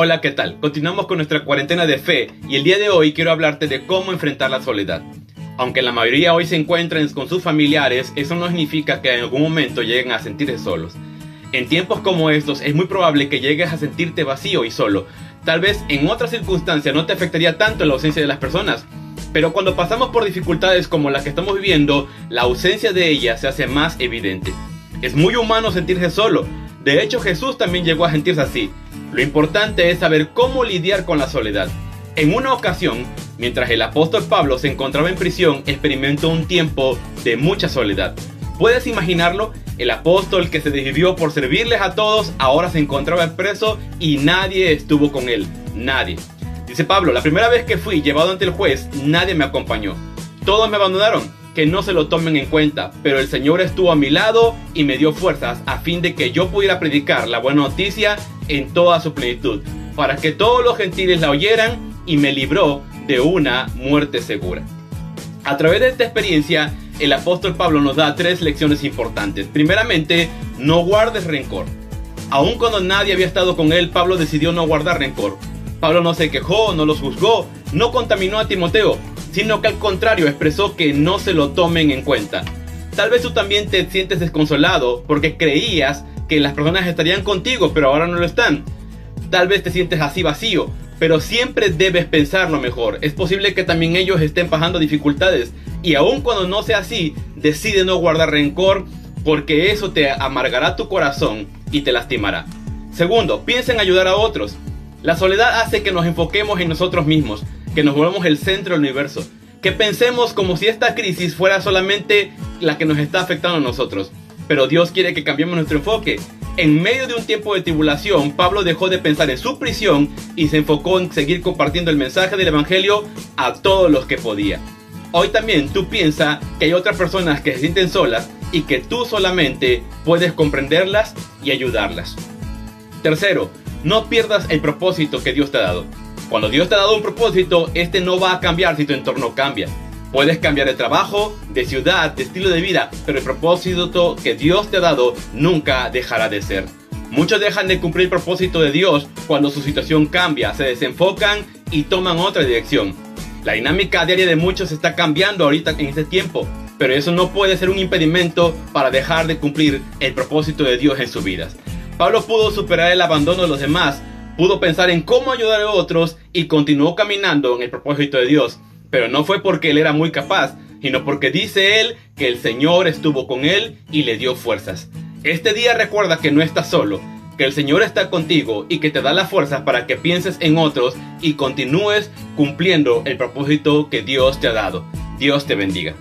Hola, ¿qué tal? Continuamos con nuestra cuarentena de fe y el día de hoy quiero hablarte de cómo enfrentar la soledad. Aunque la mayoría hoy se encuentren con sus familiares, eso no significa que en algún momento lleguen a sentirse solos. En tiempos como estos es muy probable que llegues a sentirte vacío y solo. Tal vez en otras circunstancias no te afectaría tanto la ausencia de las personas, pero cuando pasamos por dificultades como las que estamos viviendo, la ausencia de ellas se hace más evidente. Es muy humano sentirse solo. De hecho, Jesús también llegó a sentirse así. Lo importante es saber cómo lidiar con la soledad. En una ocasión, mientras el apóstol Pablo se encontraba en prisión, experimentó un tiempo de mucha soledad. ¿Puedes imaginarlo? El apóstol que se decidió por servirles a todos ahora se encontraba preso y nadie estuvo con él. Nadie. Dice Pablo, la primera vez que fui llevado ante el juez, nadie me acompañó. Todos me abandonaron. Que no se lo tomen en cuenta, pero el Señor estuvo a mi lado y me dio fuerzas a fin de que yo pudiera predicar la buena noticia en toda su plenitud, para que todos los gentiles la oyeran y me libró de una muerte segura. A través de esta experiencia, el apóstol Pablo nos da tres lecciones importantes. Primeramente, no guardes rencor. Aun cuando nadie había estado con él, Pablo decidió no guardar rencor. Pablo no se quejó, no los juzgó, no contaminó a Timoteo, sino que al contrario expresó que no se lo tomen en cuenta. Tal vez tú también te sientes desconsolado porque creías que las personas estarían contigo, pero ahora no lo están. Tal vez te sientes así vacío, pero siempre debes pensar lo mejor. Es posible que también ellos estén pasando dificultades y aun cuando no sea así, decide no guardar rencor porque eso te amargará tu corazón y te lastimará. Segundo, piensa en ayudar a otros. La soledad hace que nos enfoquemos en nosotros mismos, que nos volvamos el centro del universo, que pensemos como si esta crisis fuera solamente la que nos está afectando a nosotros. Pero Dios quiere que cambiemos nuestro enfoque. En medio de un tiempo de tribulación, Pablo dejó de pensar en su prisión y se enfocó en seguir compartiendo el mensaje del Evangelio a todos los que podía. Hoy también tú piensas que hay otras personas que se sienten solas y que tú solamente puedes comprenderlas y ayudarlas. Tercero, no pierdas el propósito que Dios te ha dado. Cuando Dios te ha dado un propósito, este no va a cambiar si tu entorno cambia. Puedes cambiar de trabajo, de ciudad, de estilo de vida, pero el propósito que Dios te ha dado nunca dejará de ser. Muchos dejan de cumplir el propósito de Dios cuando su situación cambia, se desenfocan y toman otra dirección. La dinámica diaria de muchos está cambiando ahorita en este tiempo, pero eso no puede ser un impedimento para dejar de cumplir el propósito de Dios en sus vidas. Pablo pudo superar el abandono de los demás, pudo pensar en cómo ayudar a otros y continuó caminando en el propósito de Dios. Pero no fue porque él era muy capaz, sino porque dice él que el Señor estuvo con él y le dio fuerzas. Este día recuerda que no estás solo, que el Señor está contigo y que te da la fuerza para que pienses en otros y continúes cumpliendo el propósito que Dios te ha dado. Dios te bendiga.